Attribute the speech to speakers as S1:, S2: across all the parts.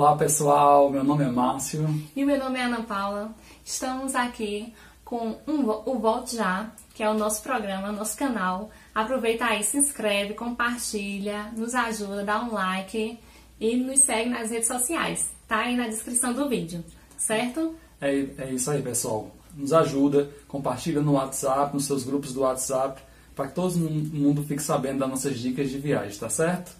S1: Olá pessoal, meu nome é Márcio.
S2: E meu nome é Ana Paula. Estamos aqui com um, o Volte Já, que é o nosso programa, nosso canal. Aproveita aí, se inscreve, compartilha, nos ajuda, dá um like e nos segue nas redes sociais. Tá aí na descrição do vídeo, certo?
S1: É, é isso aí, pessoal. Nos ajuda, compartilha no WhatsApp, nos seus grupos do WhatsApp, para que todo mundo fique sabendo das nossas dicas de viagem, tá certo?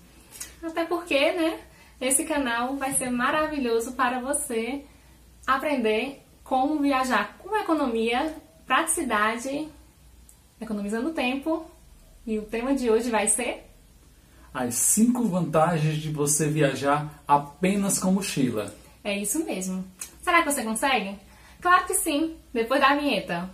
S2: Até porque, né? Esse canal vai ser maravilhoso para você aprender como viajar com economia, praticidade, economizando tempo. E o tema de hoje vai ser
S1: as 5 vantagens de você viajar apenas com mochila.
S2: É isso mesmo. Será que você consegue? Claro que sim, depois da vinheta.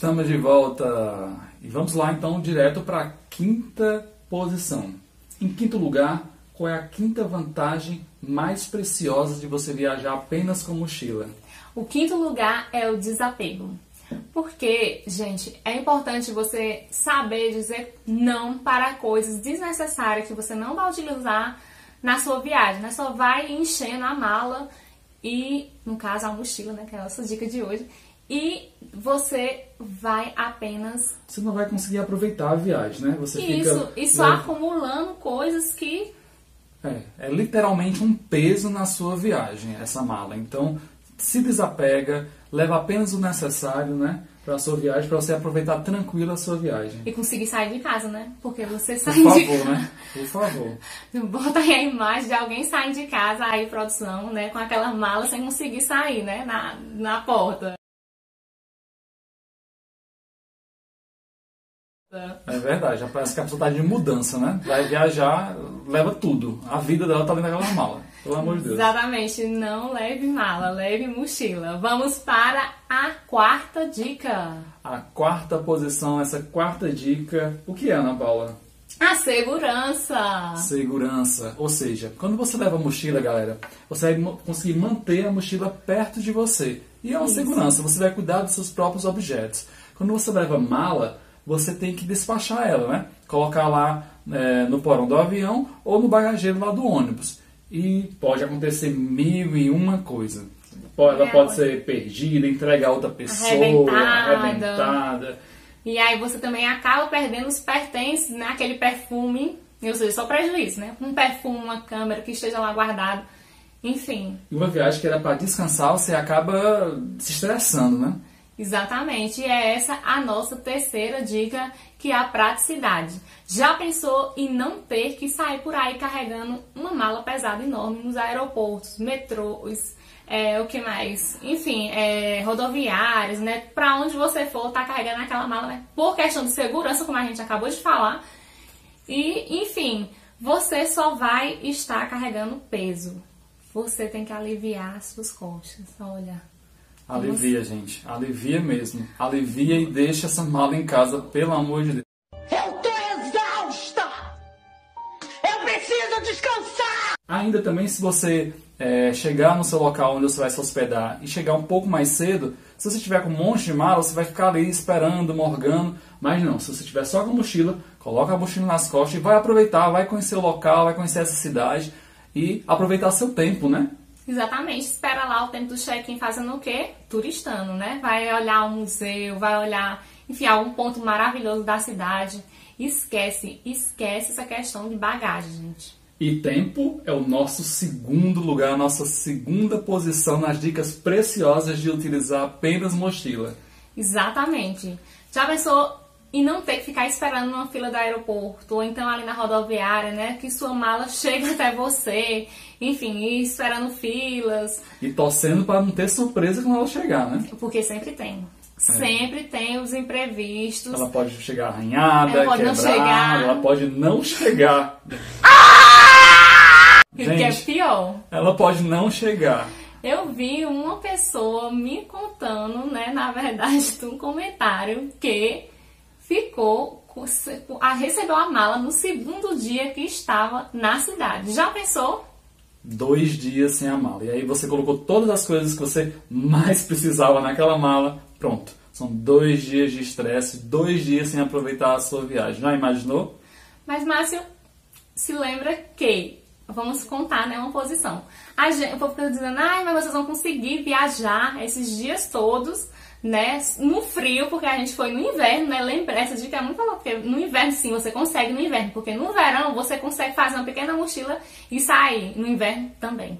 S1: Estamos de volta e vamos lá então direto para a quinta posição. Em quinto lugar, qual é a quinta vantagem mais preciosa de você viajar apenas com mochila?
S2: O quinto lugar é o desapego. Porque, gente, é importante você saber dizer não para coisas desnecessárias que você não vai utilizar na sua viagem, né? Só vai enchendo a mala e, no caso, a mochila, né? Que é a nossa dica de hoje. E você vai apenas.
S1: Você não vai conseguir aproveitar a viagem, né? Você
S2: isso,
S1: fica...
S2: e só acumulando coisas que
S1: é, é literalmente um peso na sua viagem, essa mala. Então, se desapega, leva apenas o necessário, né? Para a sua viagem, para você aproveitar tranquilo a sua viagem.
S2: E conseguir sair de casa, né? Porque você sai
S1: Por
S2: de
S1: favor,
S2: casa.
S1: né? Por favor.
S2: Bota aí a imagem de alguém saindo de casa, aí produção, né? Com aquela mala sem conseguir sair, né? Na, na porta.
S1: É verdade, já parece que a pessoa tá de mudança, né? Vai viajar, leva tudo. A vida dela tá dentro daquela mala. Pelo amor de Deus.
S2: Exatamente, não leve mala, leve mochila. Vamos para a quarta dica.
S1: A quarta posição, essa quarta dica, o que é, Ana Paula?
S2: A segurança.
S1: Segurança. Ou seja, quando você leva a mochila, galera, você vai conseguir manter a mochila perto de você. E é uma
S2: Isso.
S1: segurança, você vai cuidar dos seus próprios objetos. Quando você leva mala, você tem que despachar ela, né? Colocar lá é, no porão do avião ou no bagageiro lá do ônibus. E pode acontecer mil e uma coisa. Pode- Ela
S2: É,
S1: pode ser perdida, entregar a outra pessoa,
S2: Arrebentada.
S1: arrebentada.
S2: E aí você também acaba perdendo os pertences, né? Aquele perfume, ou seja, só prejuízo, né? Um perfume, uma câmera que esteja lá guardado. Enfim,
S1: E uma viagem que era para descansar, você acaba se estressando, né?
S2: Exatamente, e é essa a nossa terceira dica, que é a praticidade. Já pensou em não ter que sair por aí carregando uma mala pesada enorme nos aeroportos, metrôs, é, o que mais? Enfim, é, rodoviários, né? Pra onde você for, tá carregando aquela mala, né? Por questão de segurança, como a gente acabou de falar. E, enfim, você só vai estar carregando peso. Você tem que aliviar as suas costas, olha.
S1: Alivia, gente. Alivia mesmo. Alivia e deixa essa mala em casa, pelo amor de Deus.
S3: Eu tô exausta! Eu preciso descansar!
S1: Ainda também, se você é, chegar no seu local onde você vai se hospedar e chegar um pouco mais cedo, se você tiver com um monte de mala, você vai ficar ali esperando, morgando. Mas não, se você tiver só com a mochila, coloca a mochila nas costas e vai aproveitar, vai conhecer o local, vai conhecer essa cidade e aproveitar seu tempo, né?
S2: Exatamente, espera lá o tempo do check-in fazendo o quê? Turistando, né? Vai olhar um museu, vai olhar, enfim, algum ponto maravilhoso da cidade. Esquece, esquece essa questão de bagagem, gente.
S1: E tempo é o nosso segundo lugar, a nossa segunda posição nas dicas preciosas de utilizar apenas mochila.
S2: Exatamente. Já pensou em não ter que ficar esperando numa fila do aeroporto, ou então ali na rodoviária, né? Que sua mala chega até você, enfim, esperando filas,
S1: E torcendo para não ter surpresa quando ela chegar, né?
S2: porque sempre tem. Sempre tem os imprevistos.
S1: Ela pode chegar arranhada,
S2: Ela pode não
S1: quebrada,
S2: chegar.
S1: ela pode não chegar.
S2: Que que é
S1: Gente.
S2: pior.
S1: Ela pode não chegar.
S2: Eu vi uma pessoa me contando, né, na verdade, de um comentário que ficou, a- recebeu a mala no segundo dia que estava na cidade. Já pensou?
S1: dois dias sem a mala. E aí você colocou todas as coisas que você mais precisava naquela mala, pronto. São dois dias de estresse, dois dias sem aproveitar a sua viagem. Já imaginou?
S2: Mas, Márcio, se lembra que, vamos contar, né, uma posição. A gente, o povo fica dizendo, ai, mas vocês vão conseguir viajar esses dias todos, né, no frio, porque a gente foi no inverno, né, lembra, essa dica é muito boa, porque no inverno sim, você consegue no inverno, porque no verão você consegue fazer uma pequena mochila e sair, no inverno também.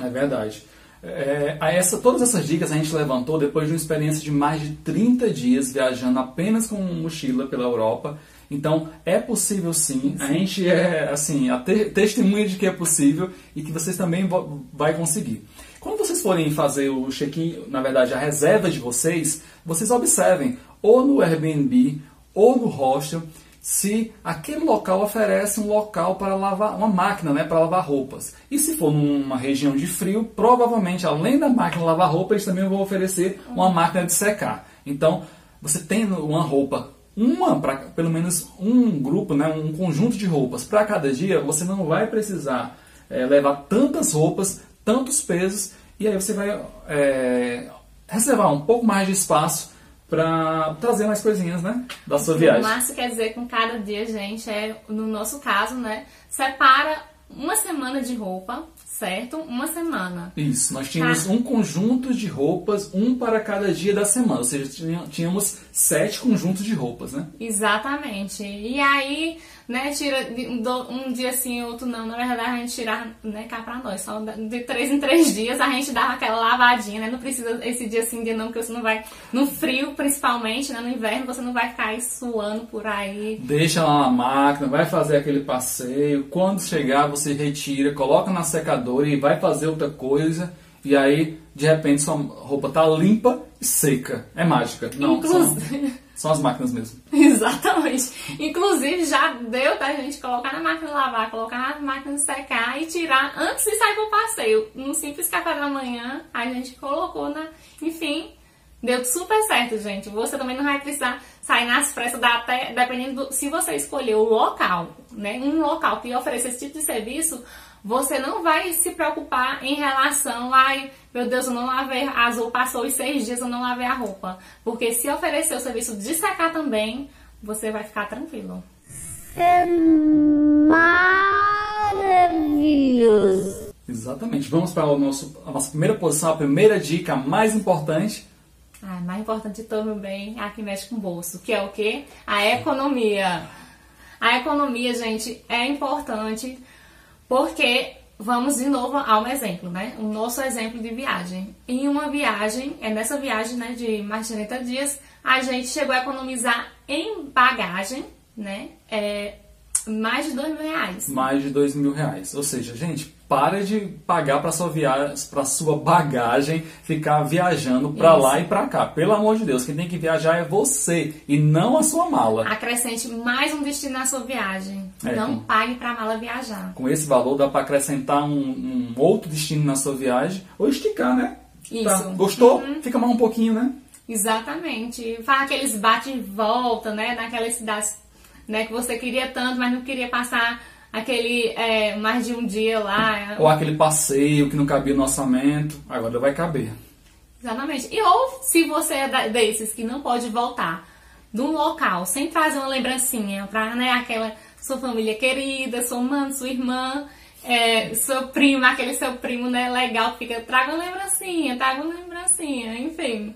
S1: É verdade. É, essa, todas essas dicas a gente levantou depois de uma experiência de mais de 30 dias viajando apenas com mochila pela Europa. Então é possível sim. A gente é assim a te, testemunha de que é possível e que vocês também vai conseguir. Quando vocês forem fazer o check-in, na verdade a reserva de vocês, vocês observem ou no Airbnb ou no hostel se aquele local oferece um local para lavar, uma máquina né, para lavar roupas. E se for numa região de frio, provavelmente além da máquina lavar roupa, eles também vão oferecer uma máquina de secar. Então, você tem uma roupa, uma para pelo menos um grupo, né, um conjunto de roupas para cada dia, você não vai precisar é, levar tantas roupas, tantos pesos, e aí você vai é, reservar um pouco mais de espaço para trazer mais coisinhas, né, da sua viagem. O
S2: Márcio quer dizer com cada dia, gente, é no nosso caso, né, separa uma semana de roupa, certo? Uma semana.
S1: Isso, nós tínhamos tá. um conjunto de roupas, um para cada dia da semana, ou seja, tínhamos sete conjuntos de roupas, né?
S2: Exatamente. E aí né, tira um dia sim, outro não. Na verdade, a gente tira, né, cá pra nós. Só de três em três dias a gente dá aquela lavadinha, né? Não precisa esse dia sim, dia não, porque você não vai. No frio, principalmente, né? No inverno, você não vai ficar aí suando por aí.
S1: Deixa lá na máquina, vai fazer aquele passeio. Quando chegar, você retira, coloca na secadora e vai fazer outra coisa. E aí, de repente, sua roupa tá limpa e seca. É mágica. Não,
S2: Inclusive...
S1: são, são as máquinas mesmo.
S2: Exatamente. Inclusive, já deu da gente colocar na máquina de lavar, colocar na máquina de secar e tirar antes de sair pro passeio. Num simples café da manhã, a gente colocou na... Enfim, deu super certo, gente. Você também não vai precisar sair nas pressas, até, dependendo do... Se você escolher o local, né? Um local que ofereça esse tipo de serviço você não vai se preocupar em relação a, meu Deus, eu não lavei a roupa, passou os seis dias, eu não lavei a roupa. Porque se oferecer o serviço de secar também, você vai ficar tranquilo.
S3: É maravilhoso.
S1: Exatamente. Vamos para o nosso, a nossa primeira posição, a primeira dica mais importante.
S2: Ah, mais importante de todo, bem, a que mexe com o bolso, que é o quê? A economia. A economia, gente, é importante porque vamos de novo ao exemplo, né? O nosso exemplo de viagem. Em uma viagem, é nessa viagem, né, de mais de 30 dias, a gente chegou a economizar em bagagem, né? É, mais de dois mil reais.
S1: Mais de dois mil reais. Ou seja, gente, para de pagar para sua viagem, para sua bagagem, ficar viajando para lá e para cá. Pelo amor de Deus, quem tem que viajar é você e não a sua mala.
S2: Acrescente mais um destino na sua viagem. É, não com, pague para a mala viajar.
S1: Com esse valor dá para acrescentar um, um, outro destino na sua viagem ou esticar, né?
S2: Isso. Tá.
S1: Gostou? Uhum. Fica mais um pouquinho, né?
S2: Exatamente. Faz aqueles bate e volta, né? Naquelas cidades né, que você queria tanto, mas não queria passar aquele é, mais de um dia lá.
S1: Ou aquele passeio que não cabia no orçamento, agora vai caber.
S2: Exatamente. E ou se você é desses que não pode voltar de um local sem trazer uma lembrancinha para né, aquela sua família querida, sua mãe, sua irmã, é, seu primo, aquele seu primo né, legal que fica, traga uma lembrancinha, traga uma lembrancinha, enfim.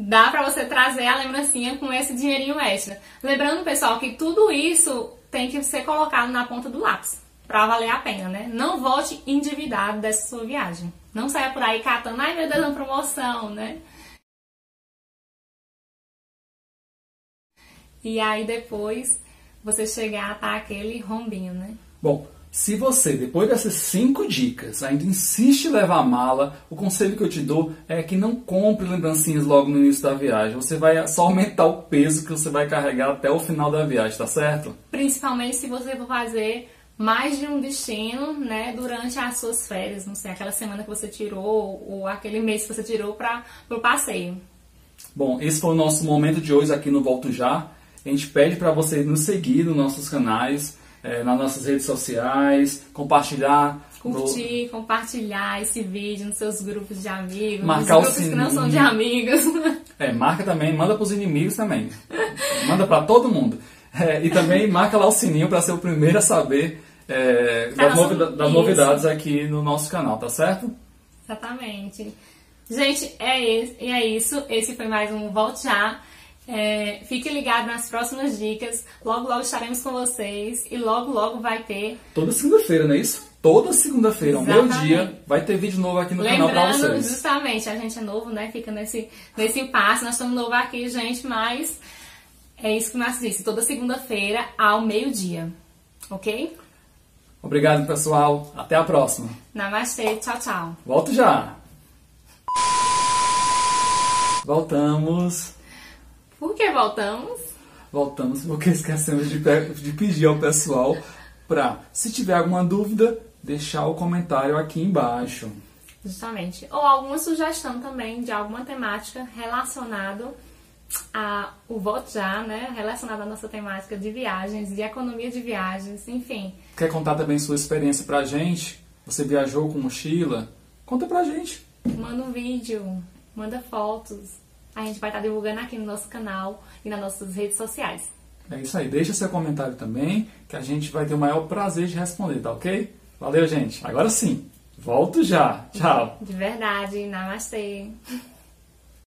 S2: Dá para você trazer a lembrancinha com esse dinheirinho extra. Lembrando, pessoal, que tudo isso tem que ser colocado na ponta do lápis para valer a pena, né? Não volte endividado dessa sua viagem. Não saia por aí catando, ai meu Deus, uma promoção, né? E aí depois você chegar a tá aquele rombinho, né?
S1: Bom, se você, depois dessas cinco dicas, ainda insiste em levar a mala, o conselho que eu te dou é que não compre lembrancinhas logo no início da viagem. Você vai só aumentar o peso que você vai carregar até o final da viagem, tá certo?
S2: Principalmente se você for fazer mais de um destino, né, durante as suas férias, não sei, aquela semana que você tirou ou aquele mês que você tirou para o passeio.
S1: Bom, esse foi o nosso momento de hoje aqui no Volto Já. A gente pede para você nos seguir nos nossos canais é, nas nossas redes sociais, compartilhar. no-
S2: Curtir, compartilhar esse vídeo nos seus grupos de amigos,
S1: Marcar
S2: nos
S1: o
S2: grupos que não são de amigos.
S1: É, marca também, manda pros inimigos também. manda pra todo mundo. É, e também marca lá o sininho pra ser o primeiro a saber é,
S2: Tá,
S1: das,
S2: nossa-
S1: novida- das novidades aqui no nosso canal, tá certo?
S2: Exatamente. Gente, é, esse, é isso. Esse foi mais um Volte Já. É, fique ligado nas próximas dicas. Logo, logo estaremos com vocês. E logo, logo vai ter.
S1: Toda segunda-feira, não é isso? Toda segunda-feira, ao meio-dia, vai ter vídeo novo aqui no canal pra
S2: Lembrando,
S1: vocês.
S2: justamente, a gente é novo, né? Fica nesse, nesse impasse. Nós estamos novo aqui, gente, mas é isso que o Márcio disse. Toda segunda-feira, ao meio-dia. Ok?
S1: Obrigado, pessoal. Até a próxima.
S2: Namastê, tchau, tchau.
S1: Volto já. Voltamos.
S2: Que voltamos?
S1: Voltamos porque esquecemos de, pe- de pedir ao pessoal para, se tiver alguma dúvida, deixar o comentário aqui embaixo.
S2: Justamente. Ou alguma sugestão também de alguma temática relacionado a o voto já, né? Relacionado à nossa temática de viagens, de economia de viagens, enfim.
S1: Quer contar também sua experiência pra gente? Você viajou com mochila? Conta pra gente.
S2: Manda um vídeo, manda fotos. A gente vai estar divulgando aqui no nosso canal e nas nossas redes sociais.
S1: É isso aí. Deixa seu comentário também, que a gente vai ter o maior prazer de responder, tá ok? Valeu, gente. Agora sim. Volto já. Tchau.
S2: De verdade, namastê.